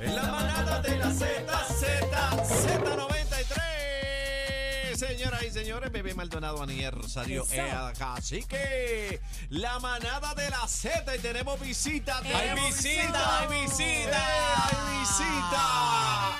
En la manada de la Z, Z, Z93. Señoras y señores, Bebé Maldonado aniversario Eso. es acá. Así que la manada de la Z y tenemos visita. ¡Hay tenemos visita, hay visita! ¡Eh, ¡Hay visita!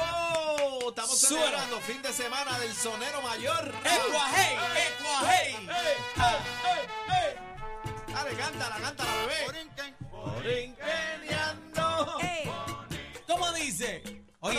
¡Oh! Estamos Suena. celebrando fin de semana del sonero mayor. ¡Ecuajey! ¡Ecuajey! ¡Ey, ey, ey! Dale, cántala, cántala, bebé. Borinqueneando.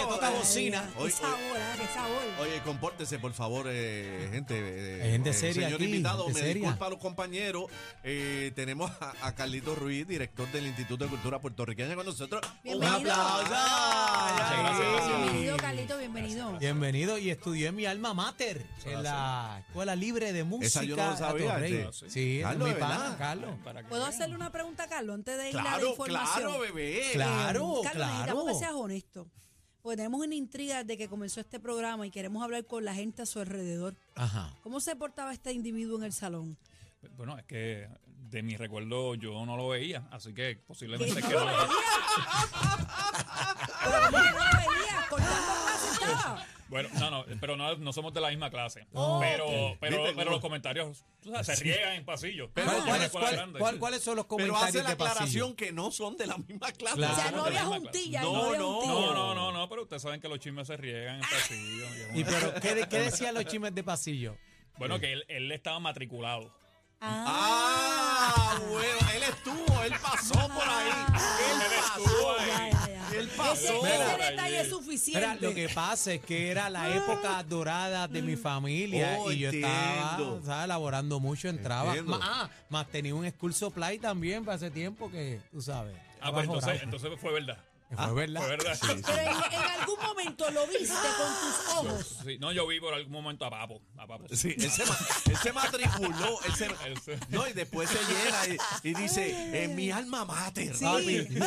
No, toca eh, bocina. Hoy- ¡Qué sabor, ah, qué sabor! Oye, compórtese, por favor, eh, gente. eh, gente eh, seria Señor aquí, invitado, me seria. disculpa a los compañeros. Eh, tenemos a, a Carlito Ruiz, director del Instituto de Cultura Puertorriqueña con nosotros. Un Bienvenido. aplauso. Muchas gracias. Bienvenido, Carlito, bienvenido. Bienvenido y estudié en mi alma mater en la Escuela Libre de Música. Esa yo no lo sabía, este. Sí, Carlos, mi. ¿Puedo hacerle una pregunta a Carlos antes de ir a la información? claro, bebé. Claro, Eh, Carlos, necesitamos claro. que seas honesto. Porque tenemos una intriga de que comenzó este programa y queremos hablar con la gente a su alrededor. Ajá. ¿Cómo se portaba este individuo en el salón? Bueno, es que de mi recuerdo yo no lo veía, así que ¿Que posiblemente que no lo veía? Bueno, no, no, pero no, no somos de la misma clase. Oh, pero, pero, Viste pero los comentarios tú sabes, se riegan en pasillo. Pero Yo ¿Cuál- en cuál una es- escuela cuál- grande. cuál- ¿Cuáles son los Pero hace comentarios la de pasillo? aclaración que no son de la misma clase. Claro. O sea, no había juntilla, no, No, no. No, no, no, no, pero ustedes saben que los chismes se riegan en pasillo. ¿Y pero qué, de- qué decían los chismes de pasillo? Bueno, que él, él estaba matriculado. Ah, bueno, él estuvo, él pasó por ahí. Él Él pasó estuvo ahí. Ese, ese detalle es suficiente. Mira, lo que pasa es que era la época dorada de mi familia Oh, y yo estaba entiendo. ¿sabes? laborando mucho, entraba. Ma- ah, más tenía un school supply también para ese tiempo que, tú sabes. Ah, pues entonces, entonces fue verdad. Fue verdad. Fue verdad. Pero en, en algún momento lo viste con tus ojos. Sí, no, yo vi por algún momento a Papo. A Papo. Sí, él se, ma- él se matriculó. Él se, Él se- no, y después se llena y, y dice, en mi alma mater. Sí. Papi, mi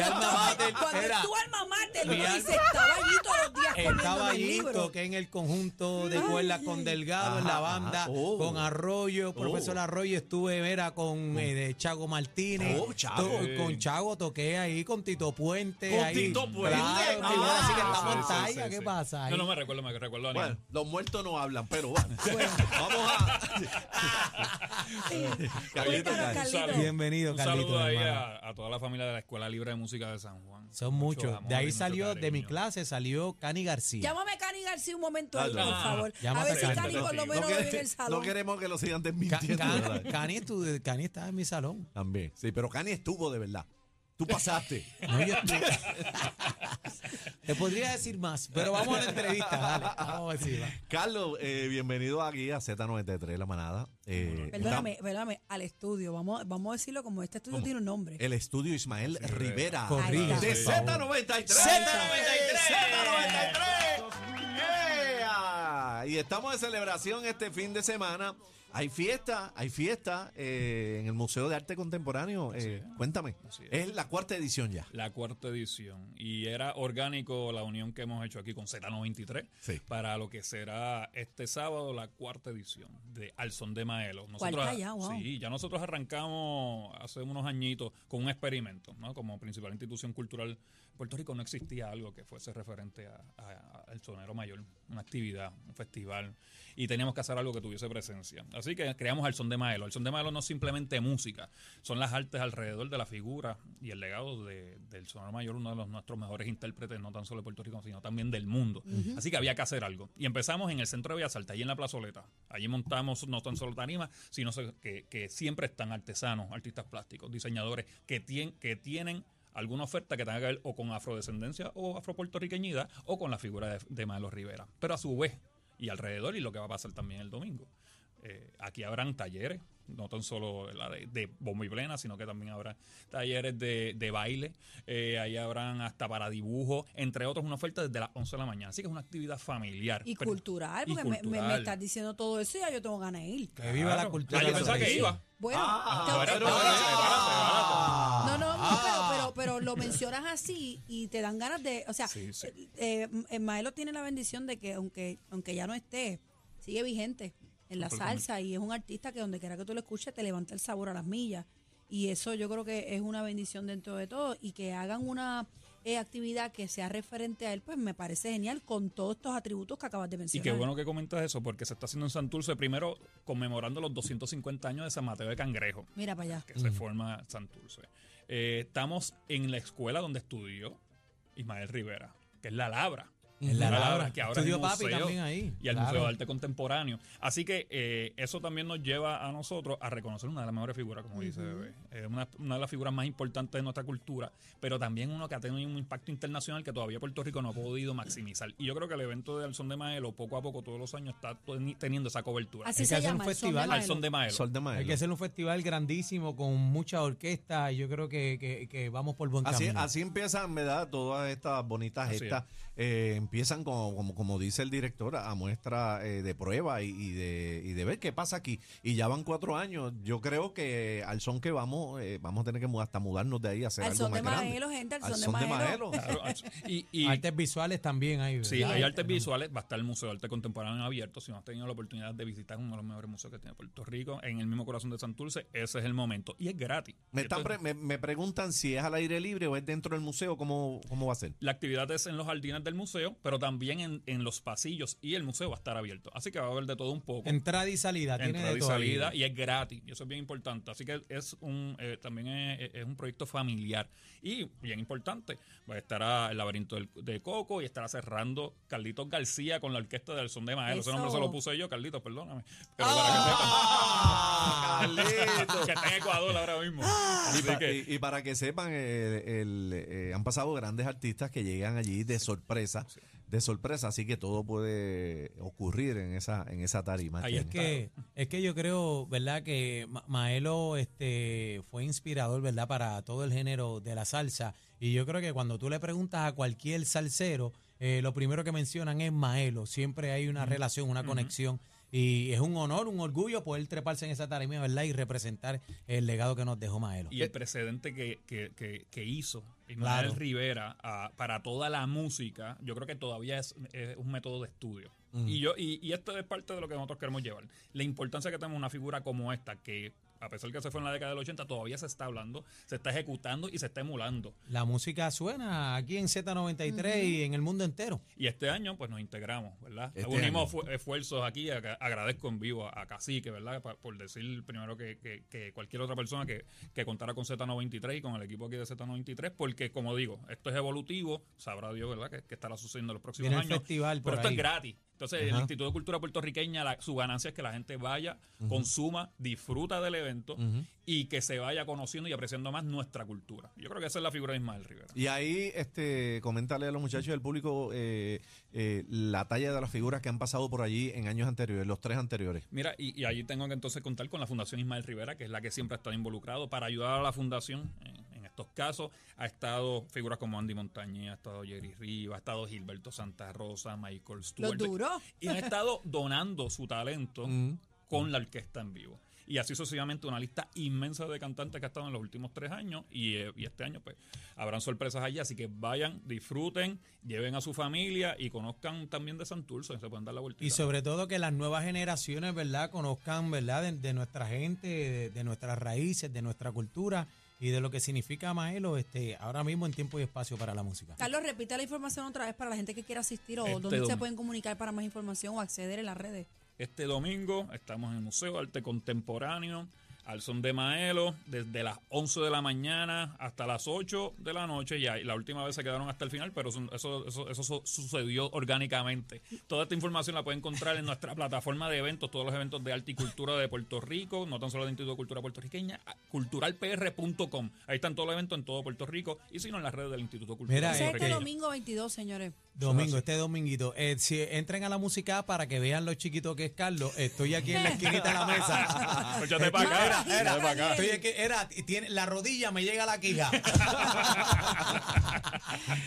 alma mater Cuando era- tu alma mater lo Mi dice, alma- estaba allí todos los días el allí, libro. toqué en el conjunto de cuerdas con Delgado en la banda, ajá. Oh. con Arroyo, profesor Oh. Arroyo, estuve era con eh, de Chago Martínez, Oh, Chago. to- con Chago toqué ahí, con Tito Puente. ¿Con ahí. Tito Puente? Claro, Ah, así que estamos en Sí, sí, talla, sí, ¿qué sí. pasa ahí? No, no me recuerdo, me recuerdo a Bueno, Aníbal. los muertos no hablan, pero bueno. Vamos a. Carlito, Cuéntanos. Bienvenido, Un saludo ahí hermano. a, a toda la familia de la Escuela Libre de Música de San Juan. Son Mucho muchos. amor De y ahí mucho salió, de mi cariño. clase salió Cani García. Llámame a Cani García un momento ahí, Dale. por Ah, favor. A llámate ver si a Cani Cani. por lo No menos bebe en quere- el no salón. queremos que lo sigan Ca- desmintiendo. Ca- ¿verdad? Cani, estu- Cani estaba en mi salón. También. Sí, pero Cani estuvo de verdad. Tú pasaste. No, yo estuve- Te podría decir más, pero vamos a la entrevista, dale. Vamos a si va. Carlos, eh, bienvenido aquí a Z93, la manada. Eh, Perdóname, perdóname, al estudio. Vamos, vamos a decirlo como este estudio ¿Cómo? tiene un nombre. El estudio Ismael Rivera. Corrige, De por favor. Z93. Z93. Z93. Yeah. Y estamos de celebración este fin de semana. Hay fiesta, hay fiesta eh, en el Museo de Arte Contemporáneo. Eh, cuéntame. Es la cuarta edición ya. La cuarta edición. Y era orgánico la unión que hemos hecho aquí con Z93 Sí. para lo que será este sábado la cuarta edición de Al Son de Maelo. Cuarta ya, wow. Sí, ya nosotros arrancamos hace unos añitos con un experimento, ¿no? Como principal institución cultural en Puerto Rico no existía algo que fuese referente a- a- al sonero mayor, una actividad, un festival, y teníamos que hacer algo que tuviese presencia. Así que creamos Al Son de Maelo. El Son de Maelo no es simplemente música, son las artes alrededor de la figura y el legado de- del sonero mayor, uno de los nuestros mejores intérpretes, no tan solo de Puerto Rico, sino también del mundo. Así que había que hacer algo. Y empezamos en el centro de Bellas Artes, allí en la plazoleta. Allí montamos no tan solo tarimas, sino que, que siempre están artesanos, artistas plásticos, diseñadores que, tien- que tienen alguna oferta que tenga que ver o con afrodescendencia o afropuertorriqueñidad o con la figura de, de Maelo Rivera. Pero a su vez, y alrededor, y lo que va a pasar también el domingo. Eh, aquí habrán talleres, no tan solo la de, de bombo y plena, sino que también habrá talleres de, de baile, eh, ahí habrán hasta para dibujo, entre otros, una oferta desde las 11 de la mañana. Así que es una actividad familiar. Y Pero- cultural, y porque me- Me, estás diciendo todo eso y ya yo tengo ganas de ir. Que viva la cultura. Ah, yo pensaba que iba. Bueno, Ah, espérate, No, no, no, Ah. pero, pero, pero lo mencionas así y te dan ganas de, o sea, Sí, sí. eh, eh, Maelo tiene la bendición de que aunque, aunque ya no esté, sigue vigente en la salsa y es un artista que donde quiera que tú lo escuches te levanta el sabor a las millas. y eso yo creo que es una bendición dentro de todo y que hagan una eh, actividad que sea referente a él, pues me parece genial con todos estos atributos que acabas de Y mencionar. qué bueno que comentas eso, porque se está haciendo en Santurce, primero conmemorando los 250 años de San Mateo de Cangrejo, Mira para allá. que se forma Santurce. Eh, estamos en la escuela donde estudió Ismael Rivera, que es la Labra. En la Labra. que ahora es Estudió el papi museo también ahí. Y al Claro. Museo de Arte Contemporáneo. Así que eh, eso también nos lleva a nosotros a reconocer una de las mejores figuras, como dice Bebé. Eh, una, una de las figuras más importantes de nuestra cultura, pero también uno que ha tenido un impacto internacional que todavía Puerto Rico no ha podido maximizar. Y yo creo que el evento de Alzón de Maelo, poco a poco, todos los años, está teni- teniendo esa cobertura. Así Hay que se hacer un llama. el son de festival. Maelo. Alzón de Maelo. Sol de Maelo. Hay que hacer un festival grandísimo con mucha orquesta y yo creo que, que- que vamos por buen Así, camino. así empiezan, ¿verdad? Todas estas bonitas gestas eh, empiezan como, como, como dice el director, a muestra eh, de prueba y, y de, y de ver qué pasa aquí. Y ya van cuatro años. Yo creo que al son que vamos, eh, vamos a tener que hasta mudarnos de ahí a hacer Al algo son más de grande. Maelo, gente, al Al son de son de Maelo. Maelo. Claro, y, y- Artes visuales también hay. Sí, hay artes visuales, va a estar el Museo de Arte Contemporáneo abierto. Si no has tenido la oportunidad de visitar uno de los mejores museos que tiene Puerto Rico, en el mismo corazón de Santurce, ese es el momento. Y es gratis. Me, están es- pre- me, me preguntan si es al aire libre o es dentro del museo, ¿cómo, cómo va a ser? La actividad es en los jardines del museo, pero también en, en los pasillos y el museo va a estar abierto. Así que va a haber de todo un poco. Entrada y salida. tiene Entrada de y todo ahí. salida y es gratis y eso es bien importante así que es un eh, también es, es un proyecto familiar y bien importante va a estar a el laberinto del- de Coco y estará cerrando Carlitos García con la orquesta del son de ese nombre se lo puse yo Carlitos perdóname pero para ¡Ah! que sepan Carlitos! que está en Ecuador ahora mismo Y, Así pa- que- y- y para que sepan, eh, el- eh, han pasado grandes artistas que llegan allí de sorpresa, de sorpresa, así que todo puede ocurrir en esa en esa tarima. Ahí Es que, es que yo creo, ¿verdad? Que Ma- Maelo este, fue inspirador, ¿verdad? Para todo el género de la salsa. Y yo creo que cuando tú le preguntas a cualquier salsero, eh, lo primero que mencionan es Maelo. Siempre hay una relación, una conexión. Y es un honor, un orgullo poder treparse en esa tarima, ¿verdad? Y representar el legado que nos dejó Maelo. y el precedente que, que, que, que hizo Ismael Claro. Rivera ah, para toda la música, yo creo que todavía es, es un método de estudio. Y yo y, y esto es parte de lo que nosotros queremos llevar. La importancia que tenemos una figura como esta, que a pesar que se fue en la década del 80, todavía se está hablando, se está ejecutando y se está emulando. La música suena aquí en Z93 y en el mundo entero. Y este año, pues nos integramos, ¿verdad? Este Unimos esfuerzos aquí. Agradezco en vivo a, a Cacique, ¿verdad? Pa- por decir primero que, que- que cualquier otra persona que, que contara con Z93 y con el equipo aquí de Z93, porque como digo, esto es evolutivo, sabrá Dios, ¿verdad? Que, que estará sucediendo en los próximos Viene el años. festival por pero esto es gratis. Entonces, el. Instituto de Cultura Puertorriqueña, la- su ganancia es que la gente vaya, consuma, disfruta del evento y que se vaya conociendo y apreciando más nuestra cultura. Yo creo que esa es la figura de Ismael Rivera. Y ahí, este, coméntale a los muchachos del público eh, eh, la talla de las figuras que han pasado por allí en años anteriores, los tres anteriores. Mira, y, y allí tengo que entonces contar con la Fundación Ismael Rivera, que es la que siempre ha estado involucrado para ayudar a la Fundación en estos casos. Ha estado figuras como Andy Montañez, ha estado Jerry Rivas, ha estado Gilberto Santa Rosa, Michael Los Stewart. duros. Y han estado donando su talento con la orquesta en vivo. Y así sucesivamente una lista inmensa de cantantes que ha estado en los últimos tres años y, eh, y este año pues habrán sorpresas allí, así que vayan, disfruten, lleven a su familia y conozcan también de Santurce, se pueden dar la vuelta. Y sobre todo que las nuevas generaciones, ¿verdad? Conozcan, ¿verdad? De, de nuestra gente, de, de nuestras raíces, de nuestra cultura y de lo que significa Maelo este, ahora mismo en tiempo y espacio para la música. Carlos, repita la información otra vez para la gente que quiera asistir o Este dónde se domingo. pueden comunicar para más información o acceder en las redes. Este domingo estamos en el Museo de Arte Contemporáneo, al son de Maelo, desde las 11 de la mañana hasta las 8 de la noche. Ya, y la última vez se quedaron hasta el final, pero eso, eso, eso, eso su- sucedió orgánicamente. Toda esta información la pueden encontrar en nuestra plataforma de eventos, todos los eventos de arte y cultura de Puerto Rico, no tan solo del Instituto de Cultura Puertorriqueña, culturalpr.com. Ahí están todos los eventos en todo Puerto Rico y si no en las redes del Instituto de Cultura Mira, este Puertorriqueña. domingo 22, señores. Domingo, este dominguito. Eh, si entren a la música para que vean lo chiquito que es Carlos, estoy aquí en la esquinita de la mesa. Échate pa' acá, Era, échate era, pa' acá. Estoy aquí, era, y tiene, la rodilla me llega a la quija.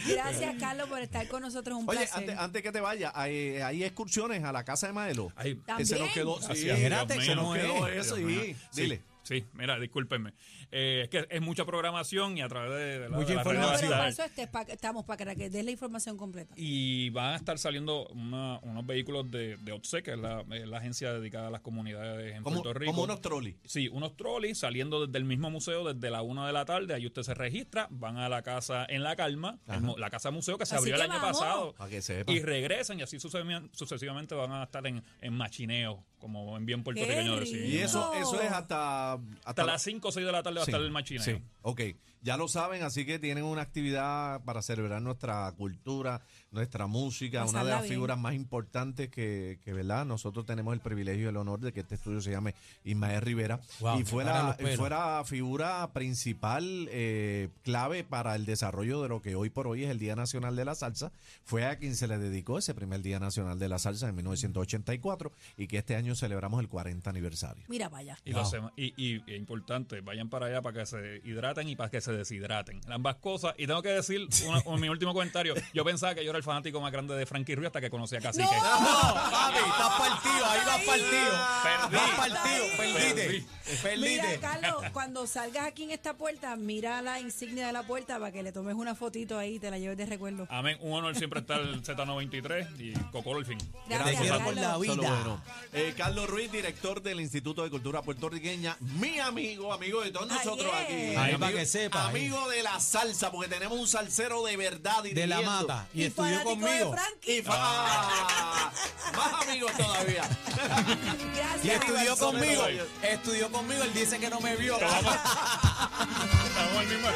Gracias, Carlos, por estar con nosotros. Un Oye, placer. antes, antes que te vaya, hay, hay excursiones a la casa de Maelo. Ahí. Que se nos ¿También? quedó. Sí, Espérate, se nos no quedó es. eso. Dile. Sí, mira, discúlpenme. Eh, es que es mucha programación y a través de, de la- Mucha de redes No, pero información. para eso este, pa- estamos para que des la información completa. Y van a estar saliendo una- unos vehículos de, de OTSE, que es la, es la agencia dedicada a las comunidades en Puerto Rico. como unos trolley. Sí, unos trolleys saliendo desde el mismo museo desde la una de la tarde. Ahí usted se registra, van a la casa en La Calma, el la casa museo que se Así abrió que el año vamos. pasado. Para que sepa. Y regresan y así sucesivamente, sucesivamente van a estar en, en machineo, como en bien puertorriqueño decimos. Y eso, eso es hasta, hasta, Hasta las 5 o 6 de la tarde va a Sí, estar el machineo. Sí, ok. Ya lo saben, así que tienen una actividad para celebrar nuestra cultura, nuestra música, una de las bien. figuras más importantes que, que, ¿verdad? Nosotros tenemos el privilegio y el honor de que este estudio se llame Ismael Rivera. Wow, y fue la, fue figura principal, eh, clave para el desarrollo de lo que hoy por hoy es el Día Nacional de la Salsa. Fue a quien se le dedicó ese primer Día Nacional de la Salsa en 1984 y que este año celebramos el 40 aniversario. Mira, vaya. Y, lo hacemos- y, y- y es importante, vayan para allá para que se hidraten y para que se deshidraten. Ambas cosas. Y tengo que decir, una- un- mi último comentario, yo pensaba que yo era el fanático más grande de Frankie Ruiz hasta que conocí a Cacique. No, papi, estás partido, ahí vas partido. Perdí. Vas partido, Perdí. perdiste. Mira, Perdiste. Carlos, cuando salgas aquí en esta puerta, mira la insignia de la puerta para que le tomes una fotito ahí y te la lleves de recuerdo. Amén. Un honor siempre estar el Z93 y Cocolo el fin. Gracias, por la vida. Bueno. Eh, Carlos Ruiz, director del Instituto de Cultura Puertorriqueña, mi amigo, amigo de todos Ay, nosotros yeah. aquí. Ahí Amigo- para que sepa, Amigo de la salsa, porque tenemos un salsero de verdad. De la dirigiendo. mata. Y, Y estudió conmigo. Y fa- Ah, más amigos todavía. Gracias. Y estudió conmigo. Estudió conmigo. Él dice que no me vio. Estamos al mismo